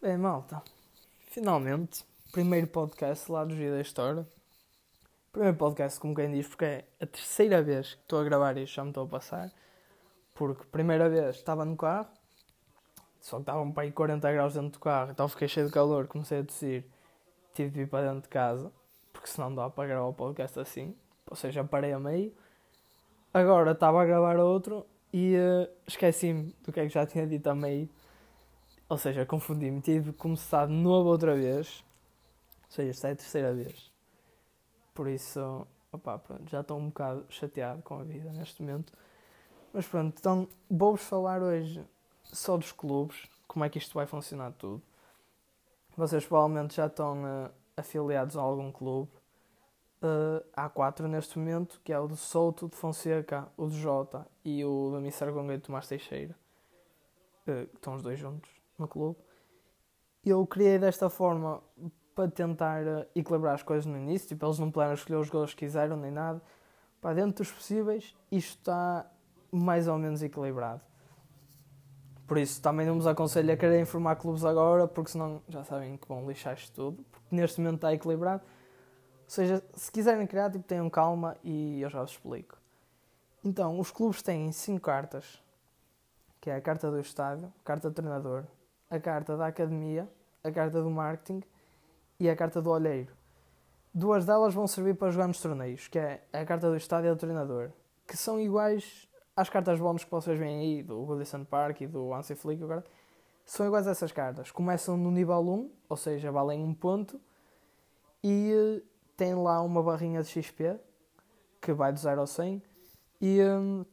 Bem, malta, finalmente, primeiro podcast lá do Dia da História. Primeiro podcast, como quem diz, porque é a terceira vez que estou a gravar isto, já me estou a passar. Porque primeira vez estava no carro, só que estavam para aí 40 graus dentro do carro, então fiquei cheio de calor, comecei a tossir, tive de ir para dentro de casa, porque senão não dá para gravar o podcast assim, ou seja, parei a meio. Agora estava a gravar outro e uh, esqueci-me do que é que já tinha dito a meio ou seja, confundi-me. Tive que começar de novo outra vez. Ou seja, esta é a terceira vez. Por isso, opá, pronto, já estou um bocado chateado com a vida neste momento. Mas pronto, então vou-vos falar hoje só dos clubes, como é que isto vai funcionar tudo. Vocês provavelmente já estão uh, afiliados a algum clube. Uh, há quatro neste momento, que é o do Souto, de Fonseca, o do Jota e o do Missar Gonga e Tomás Teixeira. Uh, estão os dois juntos no clube. Eu criei desta forma para tentar eh, equilibrar as coisas no início, tipo, eles não puderam escolher os gols que quiseram nem nada. Para dentro dos possíveis, isto está mais ou menos equilibrado. Por isso, também não vos aconselho a querer informar clubes agora, porque senão já sabem que vão lixar isto tudo, porque neste momento está equilibrado. Seja, se quiserem criar, tipo, tenham calma e eu já vos explico. Então, os clubes têm 5 cartas, que é a carta do estádio, carta do treinador, a carta da academia, a carta do marketing e a carta do olheiro. Duas delas vão servir para jogar nos torneios, que é a carta do estádio e do treinador, que são iguais às cartas bónus que vocês veem aí, do Goodison Park e do Ansi Flick agora. São iguais a essas cartas. Começam no nível 1, ou seja, valem um ponto, e tem lá uma barrinha de XP, que vai de 0 ao 100, e um,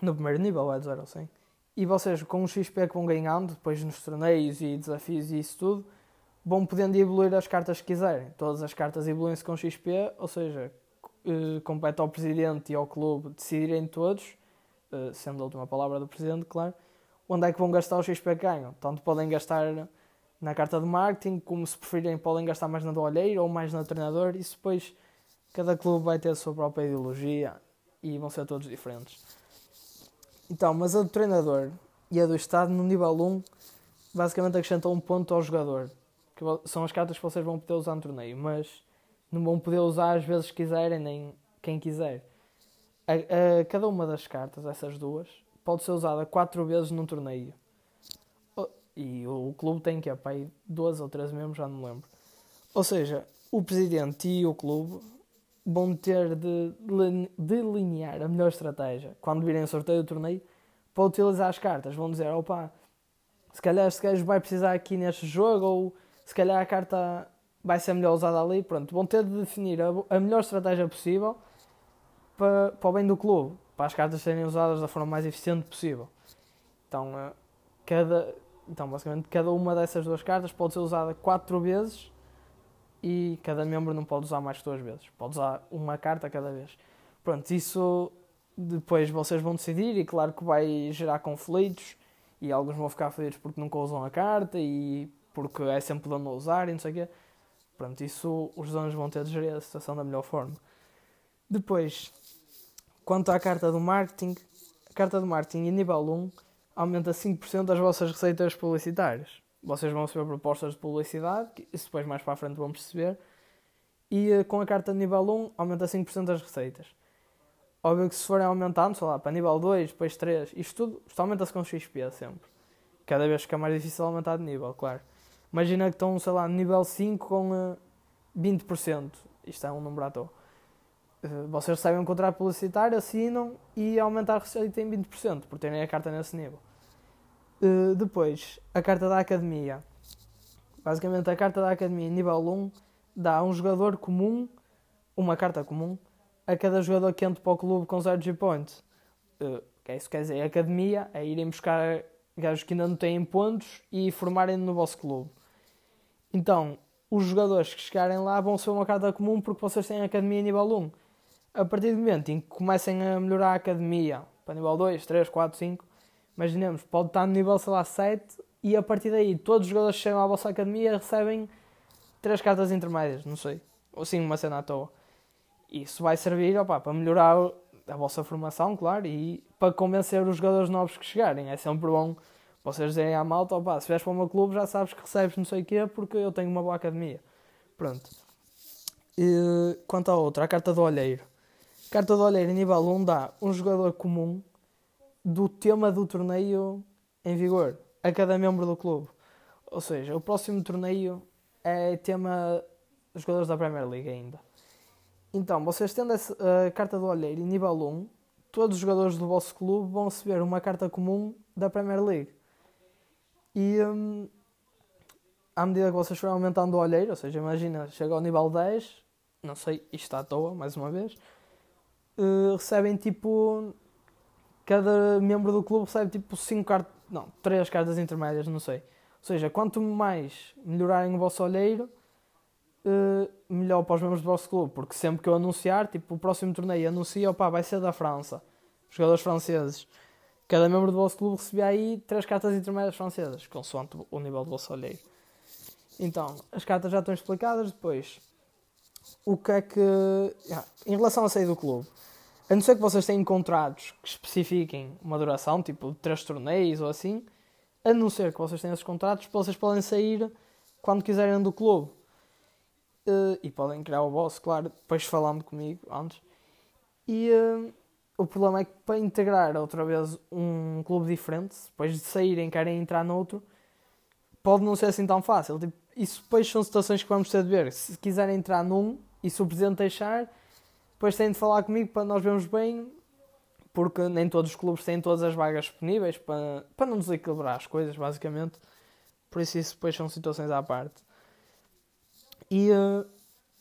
no primeiro nível vai de 0 ao 100. E vocês, com o XP que vão ganhando, depois nos torneios e desafios e isso tudo, vão podendo evoluir as cartas que quiserem. Todas as cartas evoluem-se com XP, ou seja, eh, compete ao presidente e ao clube decidirem todos, eh, sendo a última palavra do presidente, claro, onde é que vão gastar o XP que ganham. Tanto podem gastar na carta de marketing, como se preferirem podem gastar mais na do olheiro ou mais no treinador, isso depois cada clube vai ter a sua própria ideologia e vão ser todos diferentes. Então, mas a do treinador e a do Estado no nível 1 basicamente acrescentam um ponto ao jogador. Que são as cartas que vocês vão poder usar no torneio, mas não vão poder usar às vezes quiserem, nem quem quiser. A, a, cada uma das cartas, essas duas, pode ser usada 4 vezes num torneio. E o, clube tem que é aí 12 ou 13 mesmo, já não me lembro. Ou seja, o presidente e o clube vão ter de delinear a melhor estratégia quando virem sorteio do torneio para utilizar as cartas. Vão dizer, opa, se calhar este gajo vai precisar aqui neste jogo ou se calhar a carta vai ser melhor usada ali. Pronto, vão ter de definir a, a melhor estratégia possível para, para o bem do clube, para as cartas serem usadas da forma mais eficiente possível. Então, eh, cada, então basicamente, cada uma dessas duas cartas pode ser usada quatro vezes e cada membro não pode usar mais que duas vezes. Pode usar uma carta cada vez. Pronto, isso depois vocês vão decidir e claro que vai gerar conflitos e alguns vão ficar felizes porque nunca usam a carta e porque é sempre dono a usar e não sei o quê. Pronto, isso os donos vão ter de gerir a situação da melhor forma. Depois, quanto à carta do marketing, a carta do marketing em nível 1 aumenta 5% das vossas receitas publicitárias vocês vão receber propostas de publicidade, isso depois mais para a frente vão perceber, e eh, com a carta de nível 1 aumenta 5% das receitas. Óbvio que se forem aumentando, sei lá, para nível 2, depois 3, isto tudo, isto aumenta-se com XP sempre. Cada vez fica mais difícil aumentar de nível, claro. Imagina que estão, sei lá, nível 5 com uh, eh, 20%. Isto é um número à toa. Uh, vocês recebem um contrato publicitário, assinam e aumentar a receita em 20% por terem a carta nesse nível. Uh, depois, a carta da academia. Basicamente, a carta da academia nível 1 dá a um jogador comum, uma carta comum, a cada jogador que entra para o clube com 0 G-Points. Uh, que é isso quer dizer, a academia é irem buscar gajos que ainda não têm pontos e formarem no vosso clube. Então, os jogadores que chegarem lá vão ser uma carta comum porque vocês têm a academia nível 1. A partir do momento em que comecem a melhorar a academia para nível 2, 3, 4, 5, imaginemos, pode estar no nível, sei lá, 7 e a partir daí todos os jogadores que chegam à vossa academia recebem 3 cartas intermédias, não sei, ou sim uma cena à toa. Isso vai servir opa, para melhorar a vossa formação, claro, e para convencer os jogadores novos que chegarem. É sempre bom vocês dizerem à malta, opa, se vieres para o meu clube já sabes que recebes não sei o quê porque eu tenho uma boa academia. Pronto. E, quanto à outra, a carta do olheiro. Carta do olheiro, nível 1, dá um jogador comum do tema do torneio em vigor a cada membro do clube. Ou seja, o próximo torneio é tema dos jogadores da Premier League ainda. Então, vocês tendo a carta do olheiro em nível 1, todos os jogadores do vosso clube vão receber uma carta comum da Premier League. E hum, à medida que vocês forem aumentando o olheiro, ou seja, imagina, chega ao nível 10, não sei, isto está à toa, mais uma vez, uh, recebem tipo. Cada membro do clube recebe tipo 5 cartas, não, 3 cartas intermédias, não sei. Ou seja, quanto mais melhorarem o vosso olheiro, uh, melhor para os membros do vosso clube, porque sempre que eu anunciar, tipo, o próximo torneio anuncia, opá, vai ser da França, jogadores franceses. Cada membro do vosso clube recebia aí três cartas intermédias francesas, consoante o nível do vosso olheiro. Então, as cartas já estão explicadas, depois, o que é que... Em relação a sair do clube, a não ser que vocês tenham contratos que especifiquem uma duração, tipo três torneios ou assim, a não ser que vocês tenham esses contratos, vocês podem sair quando quiserem do clube. Uh, e podem criar o vosso, claro, depois falando comigo antes. E uh, o problema é que para integrar outra vez um clube diferente, depois de saírem querem entrar noutro, pode não ser assim tão fácil. Tipo, isso depois são situações que vamos ter de ver. Se quiserem entrar num e se o presidente deixar, depois têm de falar comigo para nós vermos bem, porque nem todos os clubes têm todas as vagas disponíveis para, para não desequilibrar as coisas, basicamente. Por isso, isso depois são situações à parte. E uh,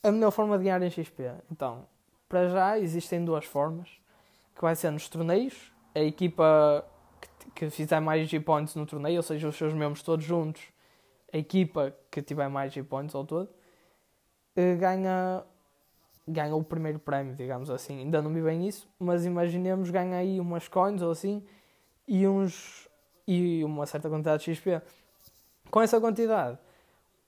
a melhor forma de ganhar em XP? Então, para já existem duas formas, que vai ser nos torneios, a equipa que, que fizer mais G-Points no torneio, ou seja, os seus membros todos juntos, a equipa que tiver mais G-Points ao todo, uh, ganha, ganha o primeiro prémio, digamos assim. Ainda não vi bem isso, mas imaginemos ganha aí umas coins ou assim, e, uns, e uma certa quantidade de XP. Com essa quantidade,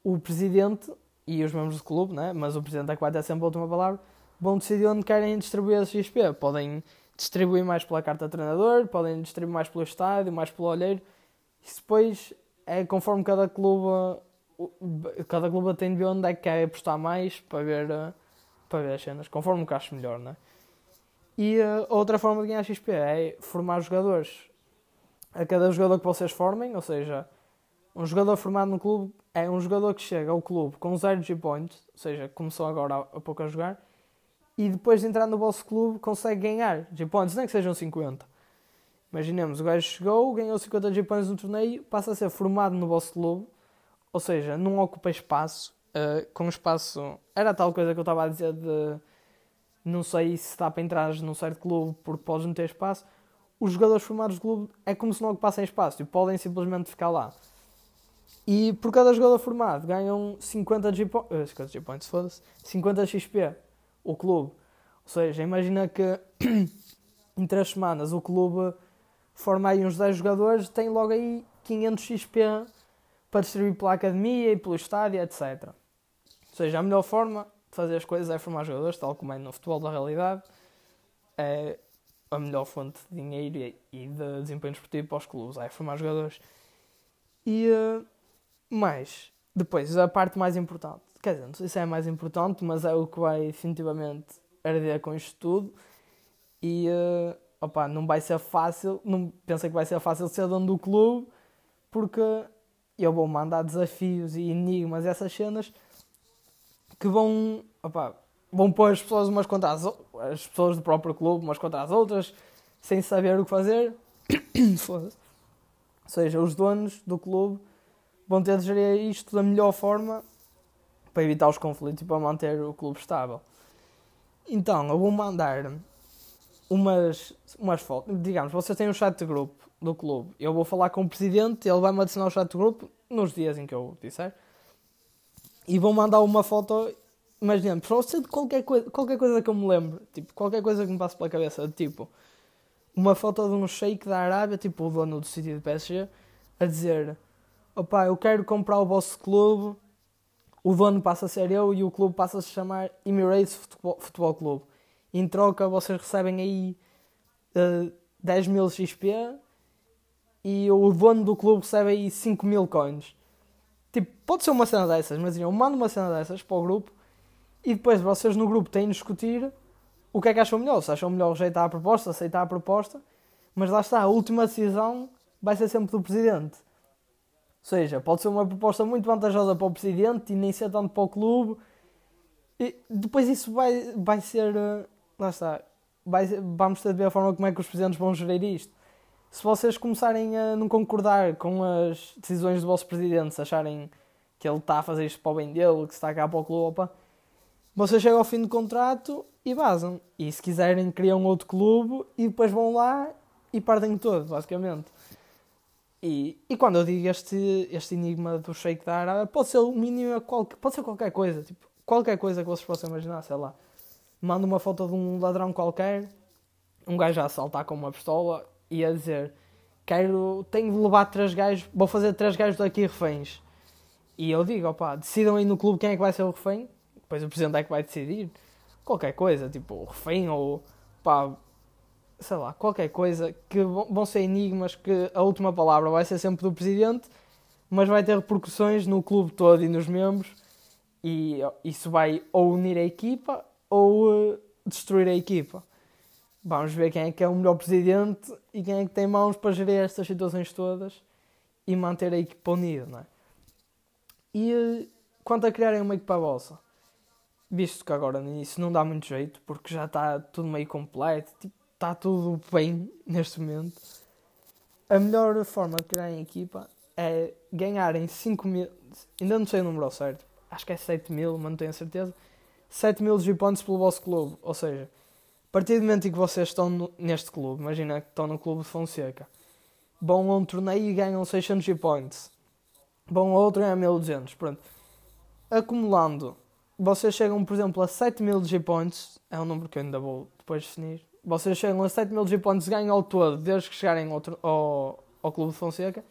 o presidente e os membros do clube, né? mas o presidente é que vai ter sempre a última palavra, vão decidir onde querem distribuir esse XP. Podem distribuir mais pela carta treinador, podem distribuir mais pelo estádio, mais pelo olheiro. Isso depois é conforme cada clube, cada clube tem de ver onde é que quer apostar mais para ver, para ver as cenas, conforme o que acho melhor, né? E a outra forma de ganhar XP é formar jogadores. A cada jogador que vocês formem, ou seja, um jogador formado no clube é um jogador que chega ao clube com 0 G-Points, ou seja, começou agora há pouco a jogar, e depois de entrar no vosso clube consegue ganhar G-Points, nem que sejam 50. Imaginemos, o gajo chegou, ganhou 50 G-Points no torneio, passa a ser formado no vosso clube, ou seja, não ocupa espaço, uh, com espaço... Era tal coisa que eu estava a dizer de... Não sei se dá para entrar num certo clube porque podes não ter espaço. Os jogadores formados do clube é como se não ocupassem espaço e podem simplesmente ficar lá. E por cada jogador formado ganham 50 G-Points, uh, 50 G-Points, foda-se, 50 XP o clube. Ou seja, imagina que em 3 semanas o clube forma aí uns 10 jogadores, tem logo aí 500 XP para distribuir pela academia e pelo estádio, etc. Ou seja, a melhor forma de fazer as coisas é formar jogadores, tal como é no futebol da realidade. É a melhor fonte de dinheiro e de desempenho esportivo para os clubes, é formar jogadores. E uh, mas, depois, a parte mais importante. Quer dizer, não sei se é a mais importante, mas é o que vai definitivamente arder com isto tudo. E, uh, opa, não vai ser fácil, não pensei que vai ser fácil ser dono do clube, porque eu vou mandar desafios e enigmas, essas cenas, que vão, opa, vão pôr as pessoas umas contra as, as pessoas do próprio clube umas contra as outras, sem saber o que fazer. Foda-se. Ou seja, os donos do clube vão ter de gerir isto da melhor forma para evitar os conflitos e para manter o clube estável. Então, eu vou mandar umas, umas fotos. Digamos, vocês têm um chat de grupo do clube. Eu vou falar com o presidente, ele vai-me adicionar o chat de grupo nos dias em que eu disser. E vou mandar uma foto, imaginemos, para você de qualquer coisa, qualquer coisa que eu me lembro, tipo, qualquer coisa que me passe pela cabeça, tipo, uma foto de um shake da Arábia, tipo o dono do sítio de PSG, a dizer opá, eu quero comprar o vosso clube, o dono passa a ser eu e o clube passa a se chamar Emirates Futebol, Futebol Clube. Em troca, vocês recebem aí uh, 10 mil XP e o dono do clube recebe aí 5 mil coins. Tipo, pode ser uma cena dessas, mas eu mando uma cena dessas para o grupo e depois vocês no grupo têm de discutir o que é que acham melhor. Se acham melhor rejeitar a proposta, aceitar a proposta, mas lá está, a última decisão vai ser sempre do presidente. Ou seja, pode ser uma proposta muito vantajosa para o presidente e nem ser tanto para o clube. E depois isso vai, vai ser. Lá está. Vai, vamos ver a forma como é que os presidentes vão gerir isto. Se vocês começarem a não concordar com as decisões do vosso presidente, se acharem que ele está a fazer isto para o bem dele, que está cá para o clube, opa, vocês chegam ao fim do contrato e vazam. E se quiserem, criam outro clube e depois vão lá e perdem todo, basicamente. E, e quando eu digo este, este enigma do Sheikh da Arábia, pode ser o mínimo, pode ser qualquer coisa, tipo, qualquer coisa que vocês possam imaginar, sei lá. Manda uma foto de um ladrão qualquer, um gajo a assaltar com uma pistola e a dizer: Quero, tenho de levar três gajos, vou fazer três gajos daqui reféns. E eu digo: opá, decidam aí no clube quem é que vai ser o refém, depois o presidente é que vai decidir. Qualquer coisa, tipo, o refém ou pá, sei lá, qualquer coisa, que vão ser enigmas que a última palavra vai ser sempre do presidente, mas vai ter repercussões no clube todo e nos membros, e isso vai ou unir a equipa ou uh, destruir a equipa. Vamos ver quem é que é o melhor presidente e quem é que tem mãos para gerir estas situações todas e manter a equipa unida, não é? E uh, quanto a criarem uma equipa vossa, visto que agora início não dá muito jeito, porque já está tudo meio completo, tipo, está tudo bem neste momento. A melhor forma de criar em equipa é ganharem 5 mil. Ainda não sei o número certo, acho que é 7 mil, mas não tenho certeza. 7 mil G-Points pelo vosso clube. Ou seja, a partir do momento em que vocês estão no, neste clube, imagina que estão no clube de Fonseca, vão a um torneio e ganham 600 G-Points. Vão a outro e ganham 1200. Pronto. Acumulando, vocês chegam, por exemplo, a 7 mil G-Points. É um número que eu ainda vou depois definir vocês chegam a 7 mil G-Pontos, ganham ao todo, desde que chegarem ao, ao, ao Clube de Fonseca,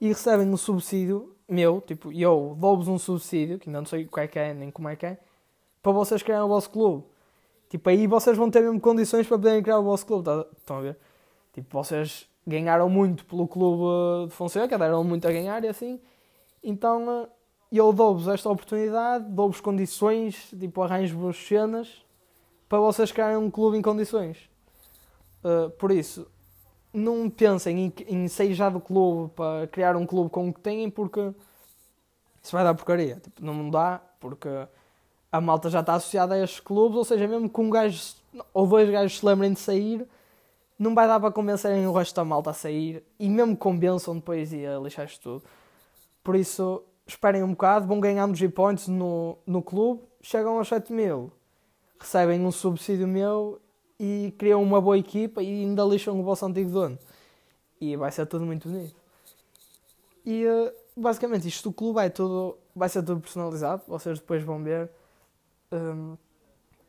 e recebem um subsídio meu, tipo, eu dou-vos um subsídio, que ainda não sei o que é que é, nem como é que é, para vocês criarem o vosso clube. Tipo, aí vocês vão ter mesmo condições para poderem criar o vosso clube, tá? estão a ver? Tipo, vocês ganharam muito pelo clube de Fonseca, deram muito a ganhar e assim, então eu dou-vos esta oportunidade, dou-vos condições, tipo, arranjo-vos cenas para vocês criarem um clube em condições. Uh, por isso, não pensem em, em sair já do clube para criar um clube com o que têm, porque isso vai dar porcaria. Tipo, não dá, porque a malta já está associada a estes clubes, ou seja, mesmo que um gajo ou dois gajos se lembrem de sair, não vai dar para convencerem o resto da malta a sair e mesmo convençam depois e a lixar isto tudo. Por isso, esperem um bocado, vão ganhando G-Points no, no clube, chegam aos 7 mil recebem um subsídio meu e criam uma boa equipa e ainda lixam o vosso antigo dono. E vai ser tudo muito bonito. E eh, basicamente isto do clube é tudo, vai ser tudo personalizado. Vocês depois vão ver. Um,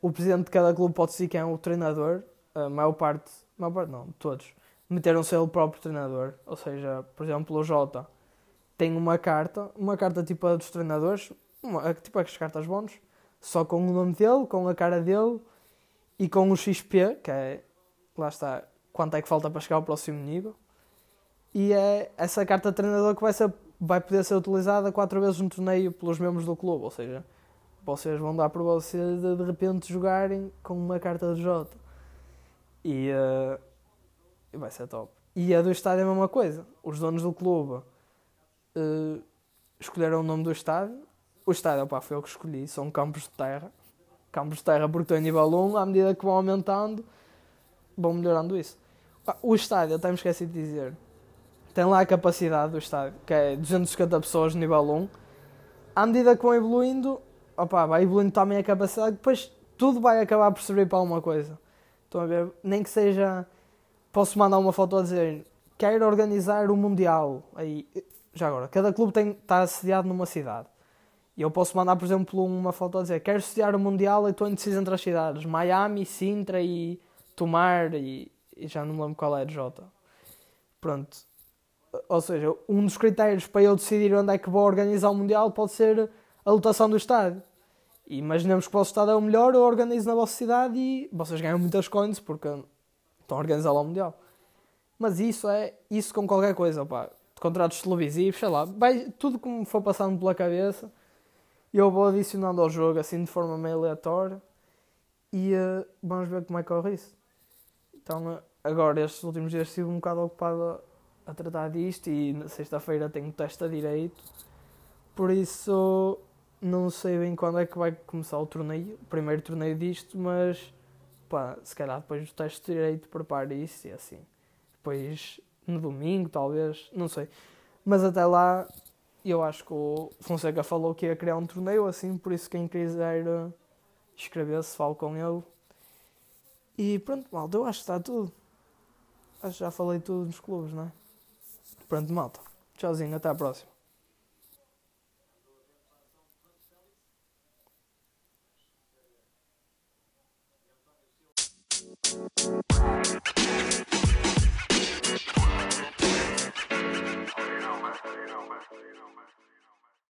o presidente de cada clube pode ser quem é o treinador. A maior parte, a maior parte não, todos, meteram-se ele próprio treinador. Ou seja, por exemplo, o Jota tem uma carta, uma carta tipo a dos treinadores, uma, tipo as cartas bónus só com o nome dele, com a cara dele e com o XP, que é, lá está, quanto é que falta para chegar ao próximo nível. E é essa carta de treinador que vai, ser, vai poder ser utilizada quatro vezes no torneio pelos membros do clube, ou seja, vocês vão dar para vocês de, de repente jogarem com uma carta de J. E uh, vai ser top. E a do estádio é a mesma coisa. Os donos do clube uh, escolheram o nome do estádio o estádio, opa, foi eu que escolhi, são campos de terra. Campos de terra porque estou em nível 1, à medida que vão aumentando, vão melhorando isso. O estádio, até me esqueci de dizer, tem lá a capacidade do estádio, que é 250 pessoas no nível 1. À medida que vão evoluindo, opa, vai evoluindo também a capacidade, depois tudo vai acabar por servir para alguma coisa. Estão a ver? Nem que seja. Posso mandar uma foto a dizer quero organizar o Mundial. Aí, já agora, cada clube tem, está assediado numa cidade. E eu posso mandar, por exemplo, uma foto a dizer: Quero estudar o Mundial e estou indeciso entre as cidades Miami, Sintra e Tomar. E, e já não me lembro qual é a J. Pronto. Ou seja, um dos critérios para eu decidir onde é que vou organizar o Mundial pode ser a lotação do estádio. E imaginemos que o vosso estado é o melhor, eu organizo na vossa cidade e vocês ganham muitas coins porque estão a organizar lá o Mundial. Mas isso é isso com qualquer coisa, pá. Contratos televisivos, sei lá, vai, tudo como for passando pela cabeça, eu vou adicionando ao jogo assim de forma meio aleatória e uh, vamos ver como é que corre isso. Então, agora estes últimos dias estive um bocado ocupado a, a tratar disto e na sexta-feira tenho teste a direito, por isso não sei bem quando é que vai começar o torneio, o primeiro torneio disto, mas pá, se calhar depois do teste direito prepare isso e assim. Depois no domingo, talvez, não sei. Mas até lá eu acho que o Fonseca falou que ia criar um torneio assim, por isso quem quiser eh, inscrever-se, falo com ele. E pronto, malta, eu acho que está tudo. Acho que já falei tudo nos clubes, não é? Pronto, malta. Tchauzinho, até à próxima.